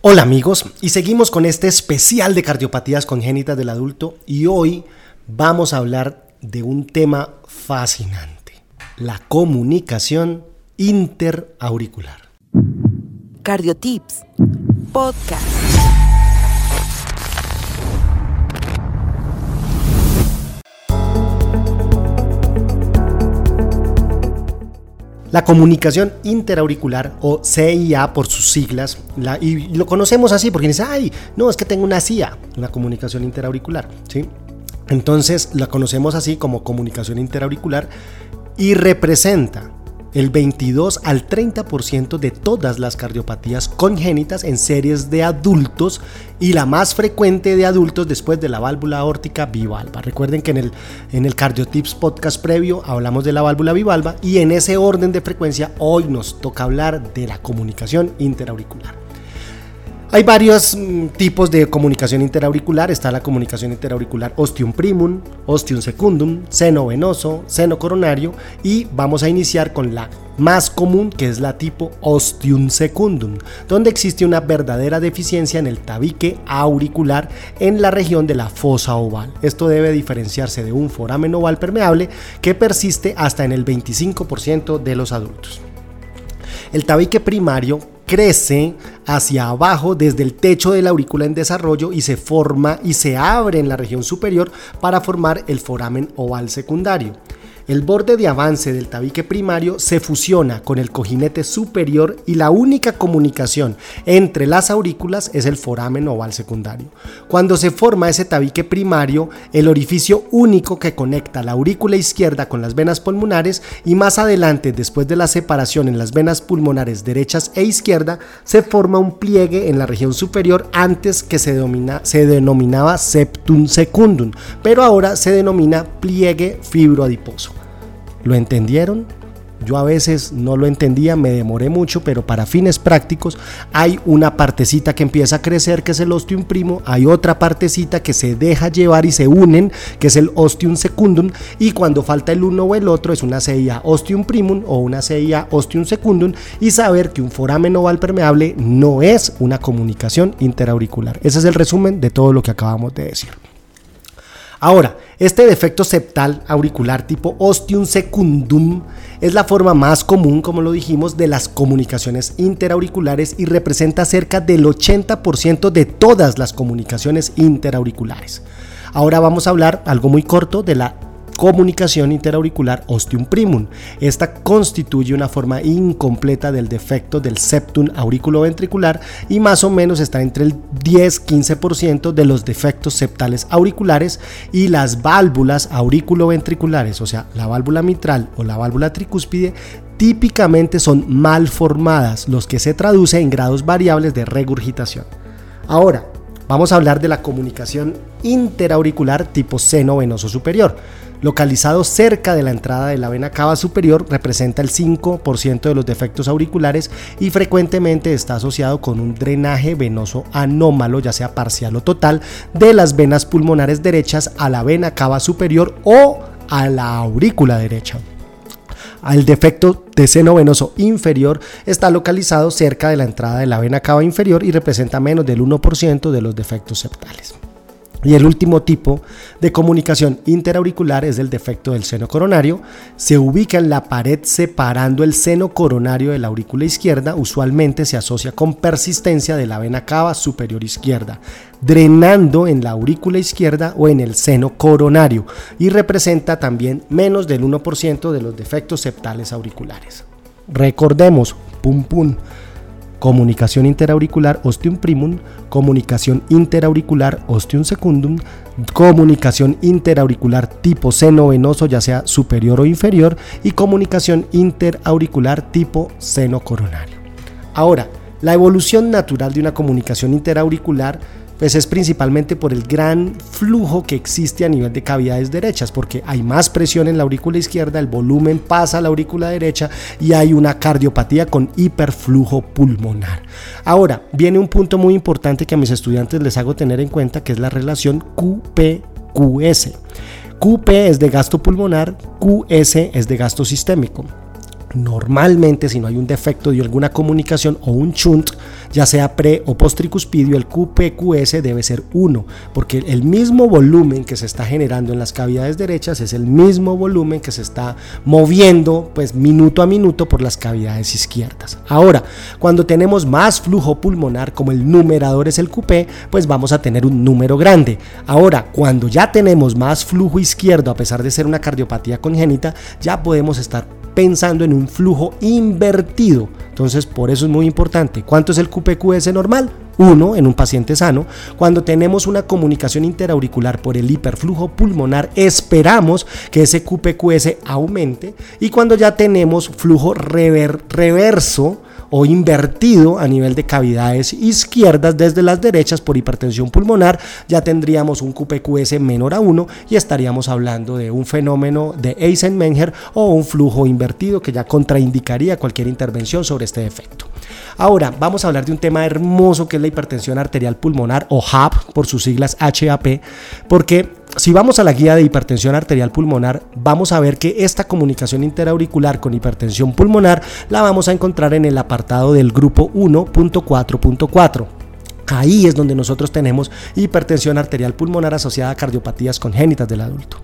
Hola amigos, y seguimos con este especial de cardiopatías congénitas del adulto y hoy vamos a hablar de un tema fascinante, la comunicación interauricular. Cardiotips, podcast. La comunicación interauricular o CIA por sus siglas, y lo conocemos así porque dice, ay, no, es que tengo una CIA, una comunicación interauricular, ¿sí? Entonces la conocemos así como comunicación interauricular y representa el 22 al 30% de todas las cardiopatías congénitas en series de adultos y la más frecuente de adultos después de la válvula aórtica bivalva. Recuerden que en el, en el Cardiotips podcast previo hablamos de la válvula bivalva y en ese orden de frecuencia hoy nos toca hablar de la comunicación interauricular. Hay varios mm, tipos de comunicación interauricular. Está la comunicación interauricular ostium primum, ostium secundum, seno venoso, seno coronario y vamos a iniciar con la más común que es la tipo ostium secundum, donde existe una verdadera deficiencia en el tabique auricular en la región de la fosa oval. Esto debe diferenciarse de un foramen oval permeable que persiste hasta en el 25% de los adultos. El tabique primario crece hacia abajo desde el techo de la aurícula en desarrollo y se forma y se abre en la región superior para formar el foramen oval secundario. El borde de avance del tabique primario se fusiona con el cojinete superior y la única comunicación entre las aurículas es el foramen oval secundario. Cuando se forma ese tabique primario, el orificio único que conecta la aurícula izquierda con las venas pulmonares y más adelante, después de la separación en las venas pulmonares derechas e izquierda, se forma un pliegue en la región superior antes que se, se denominaba septum secundum, pero ahora se denomina pliegue fibroadiposo. ¿Lo entendieron? Yo a veces no lo entendía, me demoré mucho, pero para fines prácticos hay una partecita que empieza a crecer, que es el ostium primo, hay otra partecita que se deja llevar y se unen, que es el ostium secundum, y cuando falta el uno o el otro es una CIA ostium primum o una CIA ostium secundum, y saber que un foramen oval permeable no es una comunicación interauricular. Ese es el resumen de todo lo que acabamos de decir. Ahora, este defecto septal auricular tipo ostium secundum es la forma más común, como lo dijimos, de las comunicaciones interauriculares y representa cerca del 80% de todas las comunicaciones interauriculares. Ahora vamos a hablar algo muy corto de la comunicación interauricular ostium primum. Esta constituye una forma incompleta del defecto del septum auriculoventricular y más o menos está entre el 10-15% de los defectos septales auriculares y las válvulas auriculoventriculares, o sea, la válvula mitral o la válvula tricúspide, típicamente son mal formadas, los que se traduce en grados variables de regurgitación. Ahora, vamos a hablar de la comunicación interauricular tipo seno venoso superior localizado cerca de la entrada de la vena cava superior, representa el 5% de los defectos auriculares y frecuentemente está asociado con un drenaje venoso anómalo, ya sea parcial o total, de las venas pulmonares derechas a la vena cava superior o a la aurícula derecha. El defecto de seno venoso inferior está localizado cerca de la entrada de la vena cava inferior y representa menos del 1% de los defectos septales. Y el último tipo de comunicación interauricular es el defecto del seno coronario. Se ubica en la pared separando el seno coronario de la aurícula izquierda. Usualmente se asocia con persistencia de la vena cava superior izquierda, drenando en la aurícula izquierda o en el seno coronario y representa también menos del 1% de los defectos septales auriculares. Recordemos, pum pum comunicación interauricular ostium primum, comunicación interauricular ostium secundum, comunicación interauricular tipo seno venoso, ya sea superior o inferior, y comunicación interauricular tipo seno coronario. Ahora, la evolución natural de una comunicación interauricular pues es principalmente por el gran flujo que existe a nivel de cavidades derechas, porque hay más presión en la aurícula izquierda, el volumen pasa a la aurícula derecha y hay una cardiopatía con hiperflujo pulmonar. Ahora, viene un punto muy importante que a mis estudiantes les hago tener en cuenta, que es la relación QP-QS. QP es de gasto pulmonar, QS es de gasto sistémico. Normalmente, si no hay un defecto de alguna comunicación o un shunt, ya sea pre o postricuspidio, el QPQS debe ser 1, porque el mismo volumen que se está generando en las cavidades derechas es el mismo volumen que se está moviendo pues minuto a minuto por las cavidades izquierdas. Ahora, cuando tenemos más flujo pulmonar, como el numerador es el QP, pues vamos a tener un número grande. Ahora, cuando ya tenemos más flujo izquierdo, a pesar de ser una cardiopatía congénita, ya podemos estar pensando en un flujo invertido. Entonces, por eso es muy importante. ¿Cuánto es el QPQS normal? 1 en un paciente sano. Cuando tenemos una comunicación interauricular por el hiperflujo pulmonar, esperamos que ese QPQS aumente. Y cuando ya tenemos flujo reverso, o invertido a nivel de cavidades izquierdas desde las derechas por hipertensión pulmonar, ya tendríamos un QPQS menor a 1 y estaríamos hablando de un fenómeno de Eisenmenger o un flujo invertido que ya contraindicaría cualquier intervención sobre este efecto. Ahora vamos a hablar de un tema hermoso que es la hipertensión arterial pulmonar o HAP por sus siglas HAP, porque si vamos a la guía de hipertensión arterial pulmonar, vamos a ver que esta comunicación interauricular con hipertensión pulmonar la vamos a encontrar en el apartado del grupo 1.4.4. Ahí es donde nosotros tenemos hipertensión arterial pulmonar asociada a cardiopatías congénitas del adulto.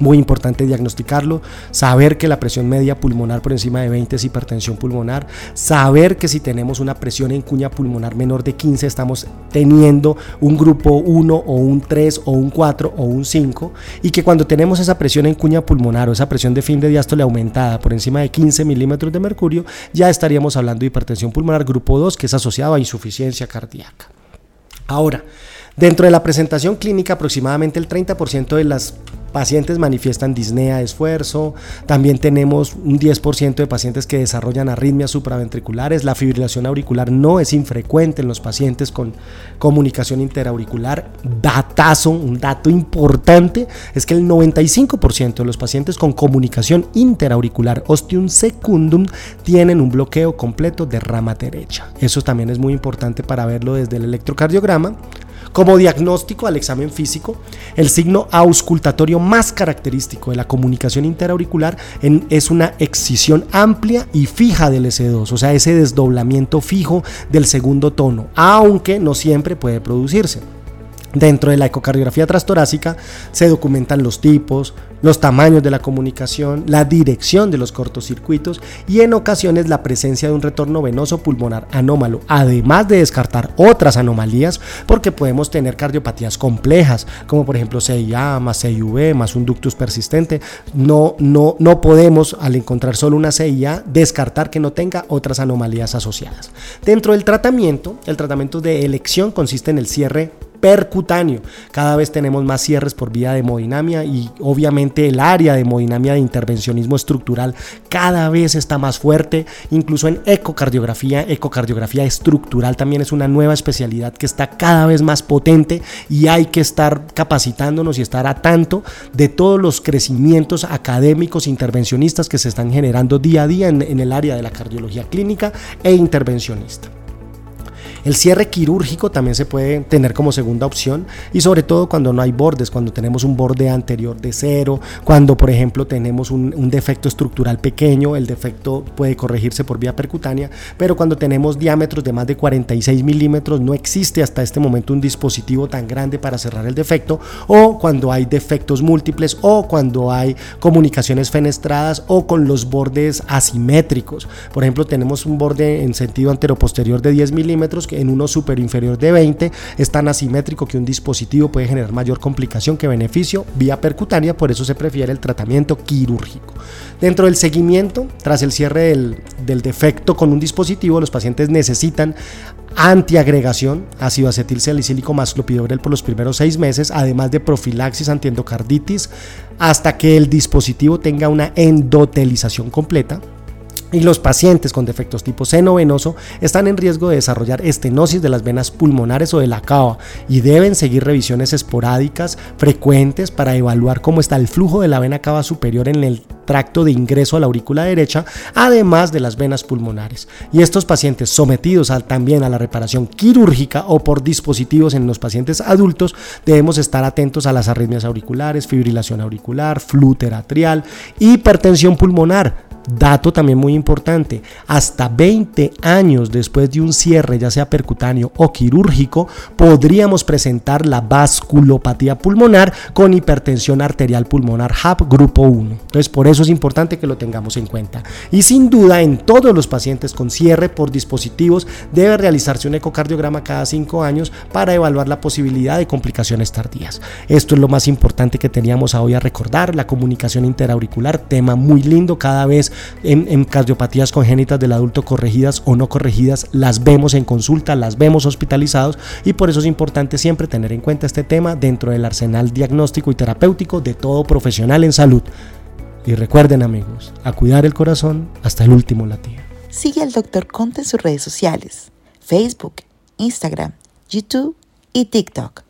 Muy importante diagnosticarlo, saber que la presión media pulmonar por encima de 20 es hipertensión pulmonar, saber que si tenemos una presión en cuña pulmonar menor de 15 estamos teniendo un grupo 1 o un 3 o un 4 o un 5 y que cuando tenemos esa presión en cuña pulmonar o esa presión de fin de diástole aumentada por encima de 15 milímetros de mercurio, ya estaríamos hablando de hipertensión pulmonar grupo 2 que es asociado a insuficiencia cardíaca. Ahora, dentro de la presentación clínica aproximadamente el 30% de las pacientes manifiestan disnea esfuerzo, también tenemos un 10% de pacientes que desarrollan arritmias supraventriculares, la fibrilación auricular no es infrecuente en los pacientes con comunicación interauricular. Datazo, un dato importante es que el 95% de los pacientes con comunicación interauricular ostium secundum tienen un bloqueo completo de rama derecha. Eso también es muy importante para verlo desde el electrocardiograma. Como diagnóstico al examen físico, el signo auscultatorio más característico de la comunicación interauricular es una excisión amplia y fija del S2, o sea, ese desdoblamiento fijo del segundo tono, aunque no siempre puede producirse. Dentro de la ecocardiografía transtorácica se documentan los tipos, los tamaños de la comunicación, la dirección de los cortocircuitos y en ocasiones la presencia de un retorno venoso pulmonar anómalo, además de descartar otras anomalías porque podemos tener cardiopatías complejas, como por ejemplo CIA más CIV más un ductus persistente. No, no, no podemos al encontrar solo una CIA descartar que no tenga otras anomalías asociadas. Dentro del tratamiento, el tratamiento de elección consiste en el cierre percutáneo. Cada vez tenemos más cierres por vía de hemodinamia y obviamente el área de hemodinamia de intervencionismo estructural cada vez está más fuerte, incluso en ecocardiografía, ecocardiografía estructural también es una nueva especialidad que está cada vez más potente y hay que estar capacitándonos y estar a tanto de todos los crecimientos académicos intervencionistas que se están generando día a día en, en el área de la cardiología clínica e intervencionista. El cierre quirúrgico también se puede tener como segunda opción y sobre todo cuando no hay bordes, cuando tenemos un borde anterior de cero, cuando por ejemplo tenemos un, defecto estructural pequeño, el defecto puede corregirse por vía percutánea, pero cuando tenemos diámetros de más de 46 milímetros no existe hasta este momento un dispositivo tan grande para cerrar el defecto o cuando hay defectos múltiples o cuando hay comunicaciones fenestradas o con los bordes asimétricos. Por ejemplo, tenemos un borde en sentido anteroposterior de 10 milímetros en uno super inferior de 20 es tan asimétrico que un dispositivo puede generar mayor complicación que beneficio vía percutánea, por eso se prefiere el tratamiento quirúrgico. Dentro del seguimiento, tras el cierre del, defecto con un dispositivo, los pacientes necesitan antiagregación, ácido acetil salicílico más clopidogrel por los primeros seis meses, además de profilaxis antiendocarditis, hasta que el dispositivo tenga una endotelización completa. Y los pacientes con defectos tipo seno venoso están en riesgo de desarrollar estenosis de las venas pulmonares o de la cava y deben seguir revisiones esporádicas frecuentes para evaluar cómo está el flujo de la vena cava superior en el tracto de ingreso a la aurícula derecha, además de las venas pulmonares. Y estos pacientes sometidos también a la reparación quirúrgica o por dispositivos en los pacientes adultos, debemos estar atentos a las arritmias auriculares, fibrilación auricular, flúter atrial, hipertensión pulmonar, Dato también muy importante, hasta 20 años después de un cierre, ya sea percutáneo o quirúrgico, podríamos presentar la vasculopatía pulmonar con hipertensión arterial pulmonar HAP grupo 1. Entonces, por eso es importante que lo tengamos en cuenta. Y sin duda, en todos los pacientes con cierre por dispositivos debe realizarse un ecocardiograma cada 5 años para evaluar la posibilidad de complicaciones tardías. Esto es lo más importante que teníamos hoy a recordar, la comunicación interauricular, tema muy lindo cada vez en, cardiopatías congénitas del adulto corregidas o no corregidas, las vemos en consulta, las vemos hospitalizados y por eso es importante siempre tener en cuenta este tema dentro del arsenal diagnóstico y terapéutico de todo profesional en salud. Y recuerden amigos, a cuidar el corazón hasta el último latido. Sigue al Dr. Conte en sus redes sociales, Facebook, Instagram, YouTube y TikTok